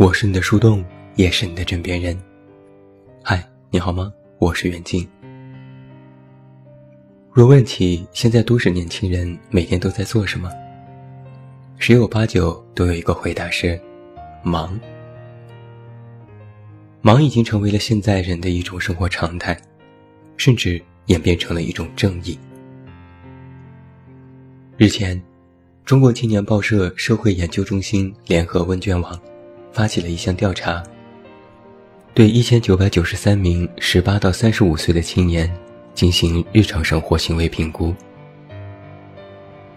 我是你的树洞，也是你的枕边人。嗨，你好吗？我是袁静。若问起现在都市年轻人每天都在做什么，十有八九都有一个回答是：忙。忙已经成为了现在人的一种生活常态，甚至演变成了一种正义。日前，中国青年报社社会研究中心联合问卷网。发起了一项调查，对一千九百九十三名十八到三十五岁的青年进行日常生活行为评估。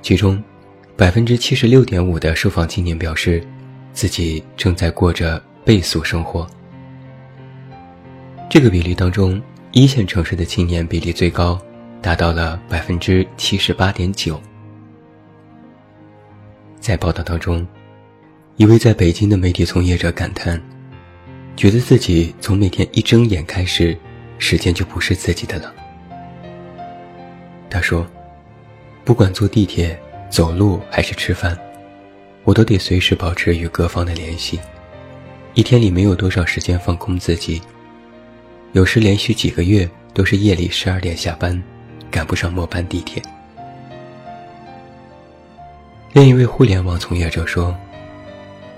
其中，百分之七十六点五的受访青年表示，自己正在过着倍速生活。这个比例当中，一线城市的青年比例最高，达到了百分之七十八点九。在报道当中。一位在北京的媒体从业者感叹，觉得自己从每天一睁眼开始，时间就不是自己的了。他说：“不管坐地铁、走路还是吃饭，我都得随时保持与各方的联系。一天里没有多少时间放空自己，有时连续几个月都是夜里十二点下班，赶不上末班地铁。”另一位互联网从业者说。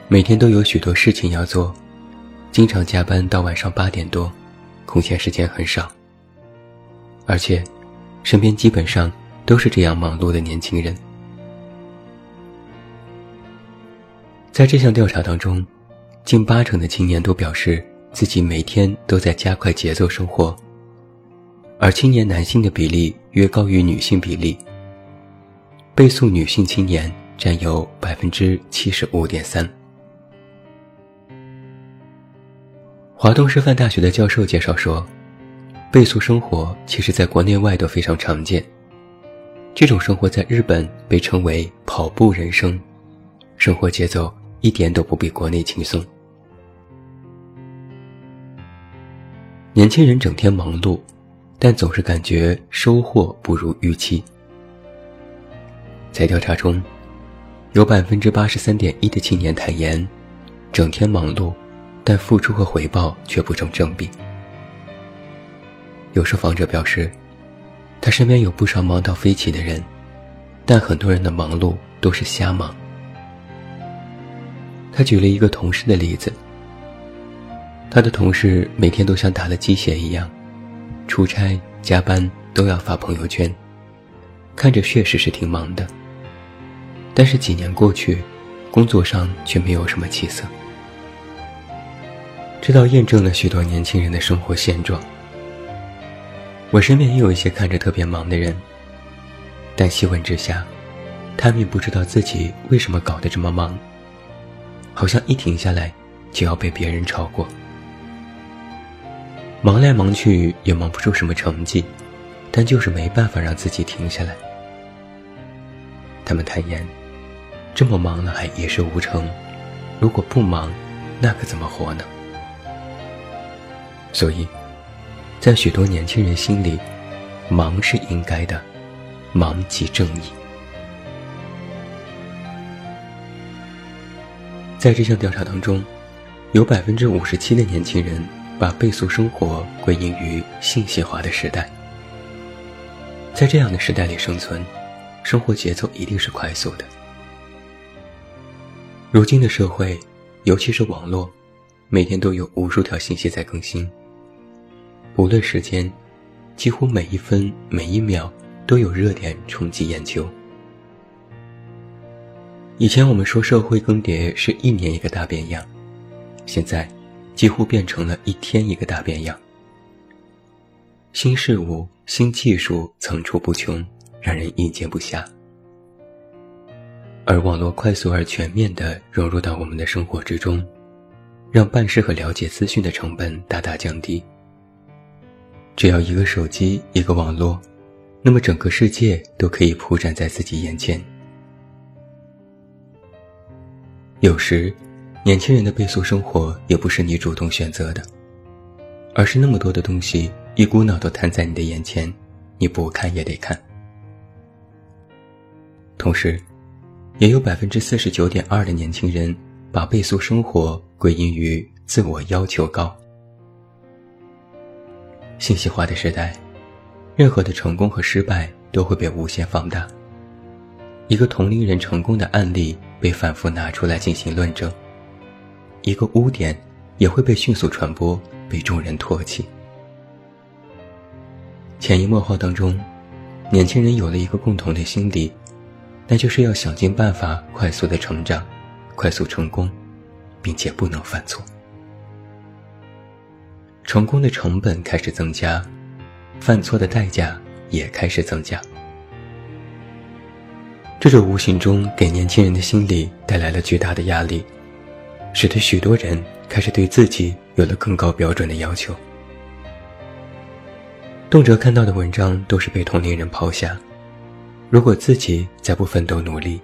每天都有许多事情要做，经常加班到晚上八点多，空闲时间很少。而且，身边基本上都是这样忙碌的年轻人。在这项调查当中，近八成的青年都表示自己每天都在加快节奏生活，而青年男性的比例约高于女性比例。倍速女性青年占有百分之七十五点三。华东师范大学的教授介绍说，倍速生活其实在国内外都非常常见。这种生活在日本被称为“跑步人生”，生活节奏一点都不比国内轻松。年轻人整天忙碌，但总是感觉收获不如预期。在调查中，有百分之八十三点一的青年坦言，整天忙碌。但付出和回报却不成正比。有受访者表示，他身边有不少忙到飞起的人，但很多人的忙碌都是瞎忙。他举了一个同事的例子，他的同事每天都像打了鸡血一样，出差加班都要发朋友圈，看着确实是挺忙的。但是几年过去，工作上却没有什么起色。这倒验证了许多年轻人的生活现状。我身边也有一些看着特别忙的人，但细问之下，他们也不知道自己为什么搞得这么忙，好像一停下来就要被别人超过。忙来忙去也忙不出什么成绩，但就是没办法让自己停下来。他们坦言，这么忙了还一事无成，如果不忙，那可怎么活呢？所以，在许多年轻人心里，忙是应该的，忙即正义。在这项调查当中，有百分之五十七的年轻人把倍速生活归因于信息化的时代。在这样的时代里生存，生活节奏一定是快速的。如今的社会，尤其是网络，每天都有无数条信息在更新。无论时间，几乎每一分每一秒都有热点冲击眼球。以前我们说社会更迭是一年一个大变样，现在几乎变成了一天一个大变样。新事物、新技术层出不穷，让人应接不暇。而网络快速而全面地融入到我们的生活之中，让办事和了解资讯的成本大大降低。只要一个手机，一个网络，那么整个世界都可以铺展在自己眼前。有时，年轻人的倍速生活也不是你主动选择的，而是那么多的东西一股脑都摊在你的眼前，你不看也得看。同时，也有百分之四十九点二的年轻人把倍速生活归因于自我要求高。信息化的时代，任何的成功和失败都会被无限放大。一个同龄人成功的案例被反复拿出来进行论证，一个污点也会被迅速传播，被众人唾弃。潜移默化当中，年轻人有了一个共同的心理，那就是要想尽办法快速的成长，快速成功，并且不能犯错。成功的成本开始增加，犯错的代价也开始增加。这种无形中给年轻人的心理带来了巨大的压力，使得许多人开始对自己有了更高标准的要求。动辄看到的文章都是被同龄人抛下，如果自己再不奋斗努力，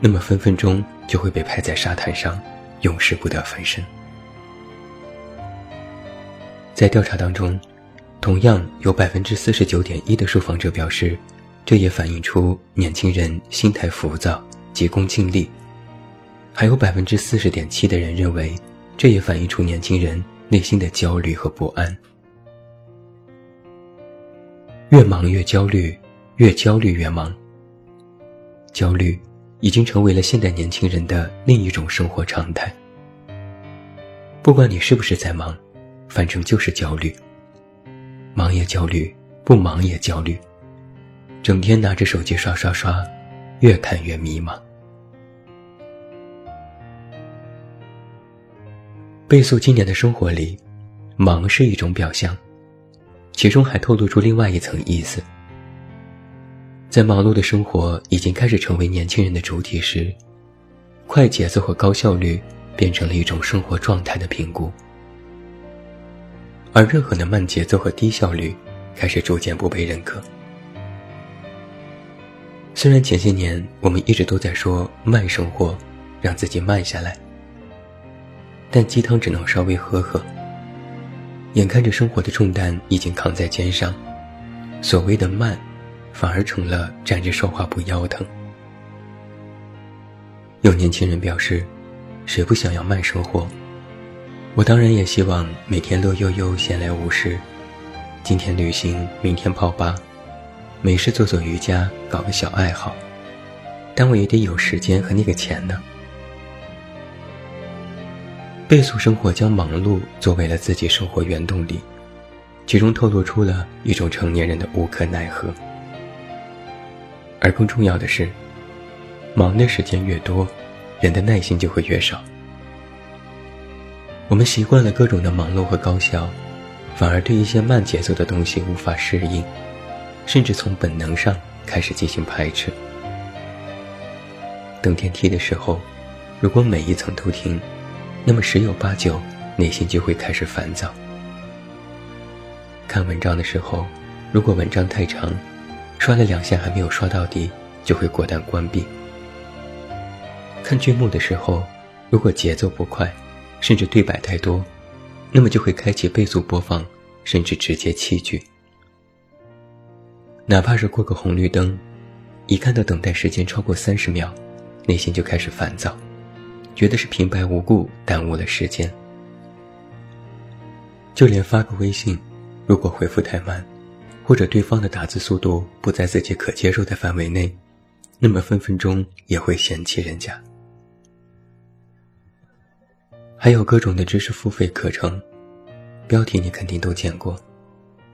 那么分分钟就会被拍在沙滩上，永世不得翻身。在调查当中，同样有百分之四十九点一的受访者表示。这也反映出年轻人心态浮躁、急功近利，还有百分之四十点七的人认为，这也反映出年轻人内心的焦虑和不安。越忙越焦虑，越焦虑越忙。焦虑已经成为了现代年轻人的另一种生活常态。不管你是不是在忙，反正就是焦虑。忙也焦虑，不忙也焦虑。整天拿着手机刷刷刷，越看越迷茫。倍速青年的生活里，忙是一种表象，其中还透露出另外一层意思。在忙碌的生活已经开始成为年轻人的主体时，快节奏和高效率变成了一种生活状态的评估，而任何的慢节奏和低效率开始逐渐不被认可。虽然前些年我们一直都在说慢生活，让自己慢下来，但鸡汤只能稍微喝喝。眼看着生活的重担已经扛在肩上，所谓的慢，反而成了站着说话不腰疼。有年轻人表示：“谁不想要慢生活？我当然也希望每天乐悠悠、闲来无事，今天旅行，明天泡吧。”没事做做瑜伽，搞个小爱好，但我也得有时间和那个钱呢。倍速生活将忙碌作为了自己生活原动力，其中透露出了一种成年人的无可奈何。而更重要的是，忙的时间越多，人的耐心就会越少。我们习惯了各种的忙碌和高效，反而对一些慢节奏的东西无法适应。甚至从本能上开始进行排斥。等电梯的时候，如果每一层都停，那么十有八九内心就会开始烦躁。看文章的时候，如果文章太长，刷了两下还没有刷到底，就会果断关闭。看剧目的时候，如果节奏不快，甚至对白太多，那么就会开启倍速播放，甚至直接弃剧。哪怕是过个红绿灯，一看到等待时间超过三十秒，内心就开始烦躁，觉得是平白无故耽误了时间。就连发个微信，如果回复太慢，或者对方的打字速度不在自己可接受的范围内，那么分分钟也会嫌弃人家。还有各种的知识付费课程，标题你肯定都见过，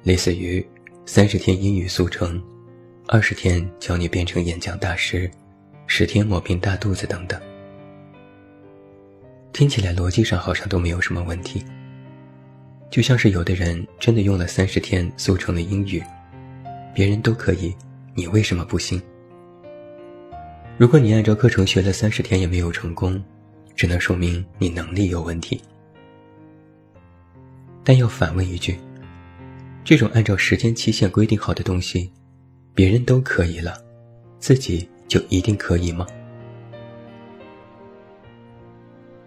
类似于。三十天英语速成，二十天教你变成演讲大师，十天抹平大肚子等等，听起来逻辑上好像都没有什么问题。就像是有的人真的用了三十天速成了英语，别人都可以，你为什么不行？如果你按照课程学了三十天也没有成功，只能说明你能力有问题。但要反问一句。这种按照时间期限规定好的东西，别人都可以了，自己就一定可以吗？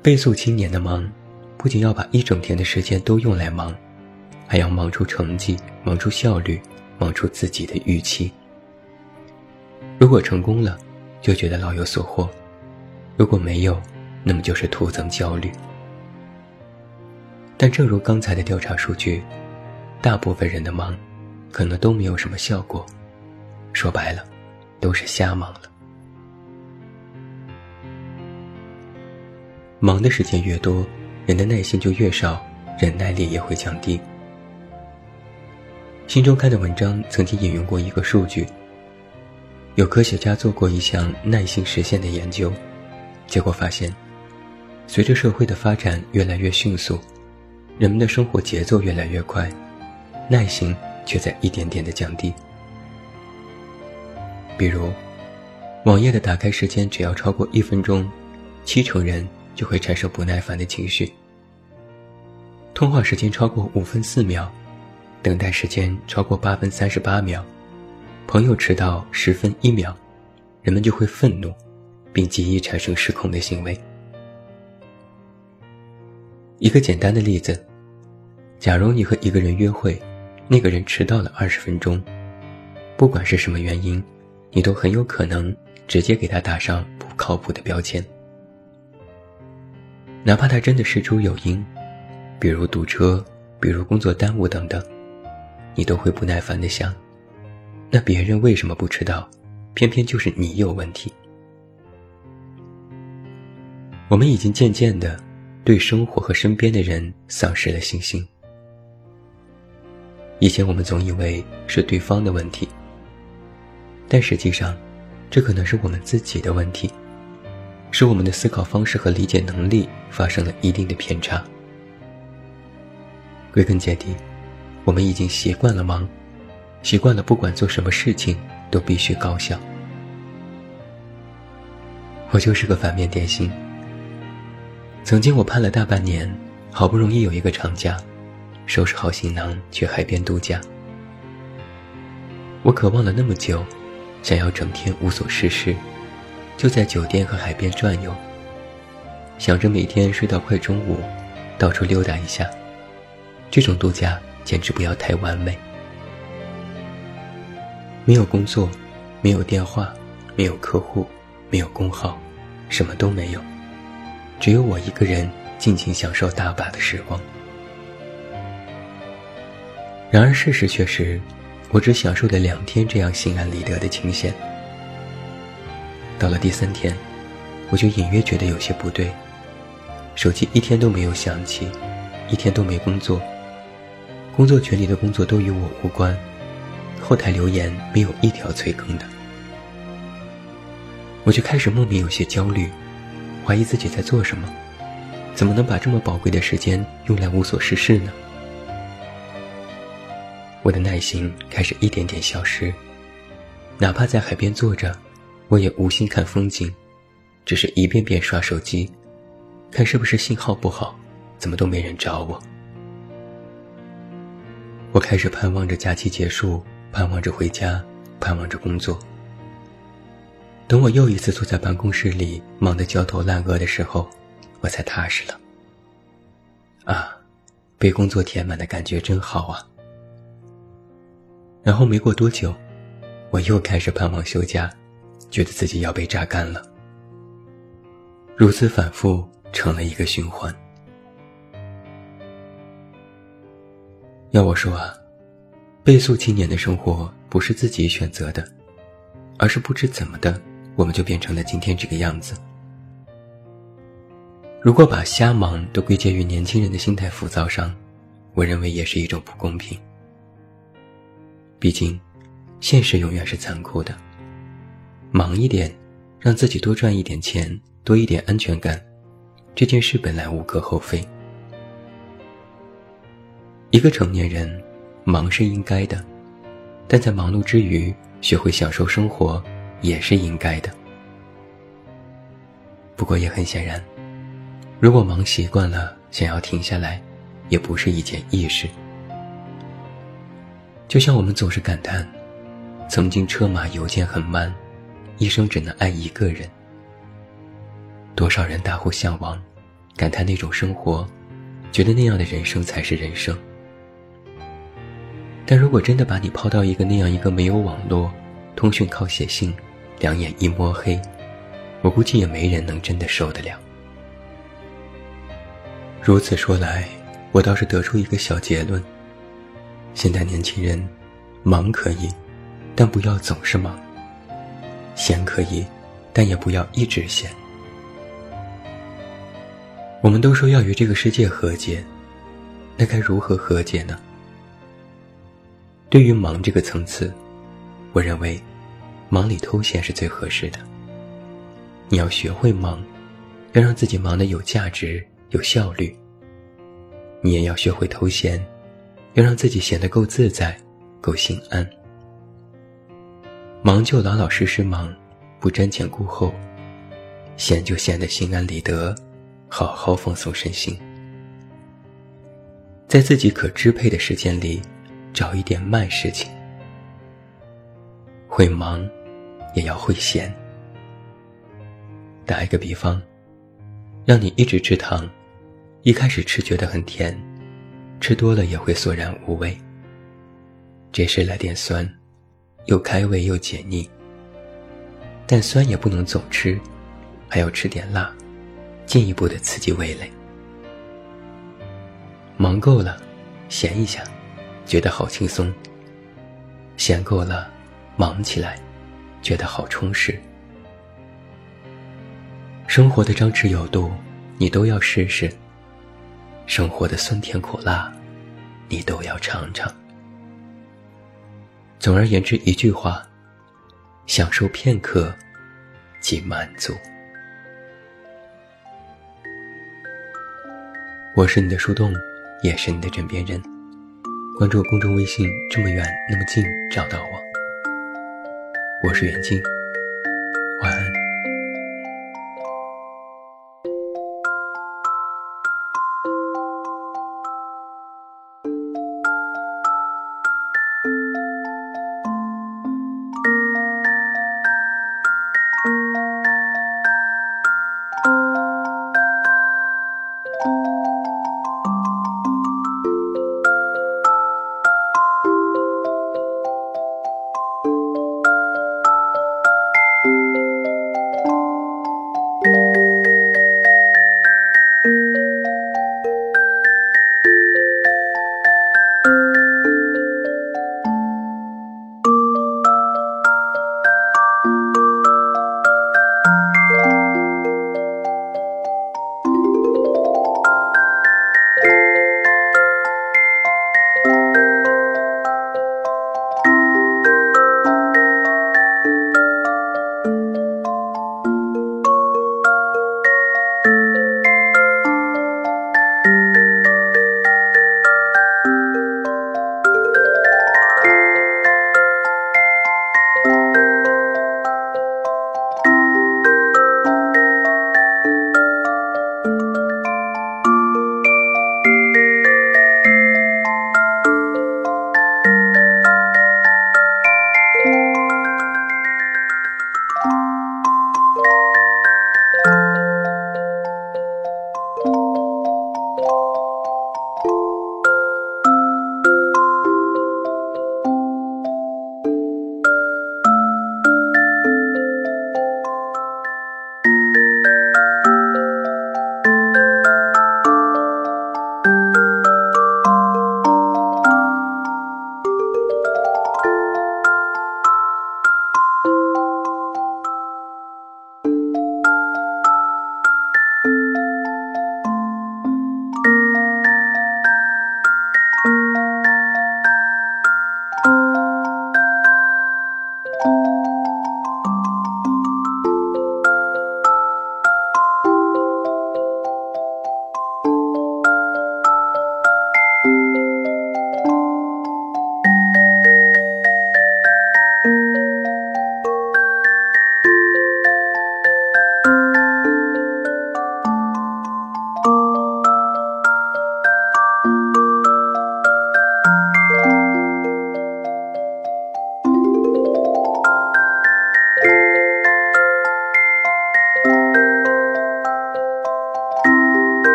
倍速青年的忙，不仅要把一整天的时间都用来忙，还要忙出成绩，忙出效率，忙出自己的预期。如果成功了，就觉得老有所获；如果没有，那么就是徒增焦虑。但正如刚才的调查数据，大部分人的忙，可能都没有什么效果。说白了，都是瞎忙了。忙的时间越多，人的耐心就越少，忍耐力也会降低。新周刊的文章曾经引用过一个数据：有科学家做过一项耐心实现的研究，结果发现，随着社会的发展越来越迅速，人们的生活节奏越来越快，耐心却在一点点的降低。比如，网页的打开时间只要超过一分钟，七成人就会产生不耐烦的情绪；通话时间超过五分四秒，等待时间超过八分三十八秒，朋友迟到十分一秒，人们就会愤怒，并极易产生失控的行为。一个简单的例子：假如你和一个人约会，那个人迟到了二十分钟，不管是什么原因。你都很有可能直接给他打上不靠谱的标签，哪怕他真的事出有因，比如堵车，比如工作耽误等等，你都会不耐烦的想：那别人为什么不迟到，偏偏就是你有问题？我们已经渐渐的对生活和身边的人丧失了信心。以前我们总以为是对方的问题。但实际上，这可能是我们自己的问题，是我们的思考方式和理解能力发生了一定的偏差。归根结底，我们已经习惯了忙，习惯了不管做什么事情都必须高效。我就是个反面典型。曾经我盼了大半年，好不容易有一个长假，收拾好行囊去海边度假。我渴望了那么久。想要整天无所事事，就在酒店和海边转悠，想着每天睡到快中午，到处溜达一下。这种度假简直不要太完美。没有工作，没有电话，没有客户，没有工号，什么都没有，只有我一个人尽情享受大把的时光。然而事实却是。我只享受了两天这样心安理得的清闲。到了第三天，我就隐约觉得有些不对。手机一天都没有响起，一天都没工作，工作群里的工作都与我无关，后台留言没有一条催更的，我就开始莫名有些焦虑，怀疑自己在做什么，怎么能把这么宝贵的时间用来无所事事呢？我的耐心开始一点点消失，哪怕在海边坐着，我也无心看风景，只是一遍遍刷手机，看是不是信号不好，怎么都没人找我。我开始盼望着假期结束，盼望着回家，盼望着工作。等我又一次坐在办公室里忙得焦头烂额的时候，我才踏实了。啊，被工作填满的感觉真好啊！然后没过多久，我又开始盼望休假，觉得自己要被榨干了。如此反复，成了一个循环。要我说啊，倍速青年的生活不是自己选择的，而是不知怎么的，我们就变成了今天这个样子。如果把瞎忙都归结于年轻人的心态浮躁上，我认为也是一种不公平。毕竟，现实永远是残酷的。忙一点，让自己多赚一点钱，多一点安全感，这件事本来无可厚非。一个成年人，忙是应该的，但在忙碌之余，学会享受生活，也是应该的。不过也很显然，如果忙习惯了，想要停下来，也不是一件易事。就像我们总是感叹，曾经车马邮件很慢，一生只能爱一个人。多少人大呼向往，感叹那种生活，觉得那样的人生才是人生。但如果真的把你抛到一个那样一个没有网络、通讯靠写信、两眼一摸黑，我估计也没人能真的受得了。如此说来，我倒是得出一个小结论：现在年轻人，忙可以，但不要总是忙；闲可以，但也不要一直闲。我们都说要与这个世界和解，那该如何和解呢？对于忙这个层次，我认为，忙里偷闲是最合适的。你要学会忙，要让自己忙得有价值、有效率。你也要学会偷闲，要让自己闲得够自在、够心安。忙就老老实实忙，不瞻前顾后；闲就闲得心安理得。好好放松身心，在自己可支配的时间里，找一点慢事情。会忙，也要会闲。打一个比方，让你一直吃糖，一开始吃觉得很甜，吃多了也会索然无味。这时来点酸，又开胃又解腻。但酸也不能总吃，还要吃点辣。进一步的刺激味蕾，忙够了，闲一下，觉得好轻松；闲够了，忙起来，觉得好充实。生活的张弛有度，你都要试试；生活的酸甜苦辣，你都要尝尝。总而言之，一句话：享受片刻，即满足。我是你的树洞，也是你的枕边人。关注公众微信，这么远那么近，找到我。我是袁静，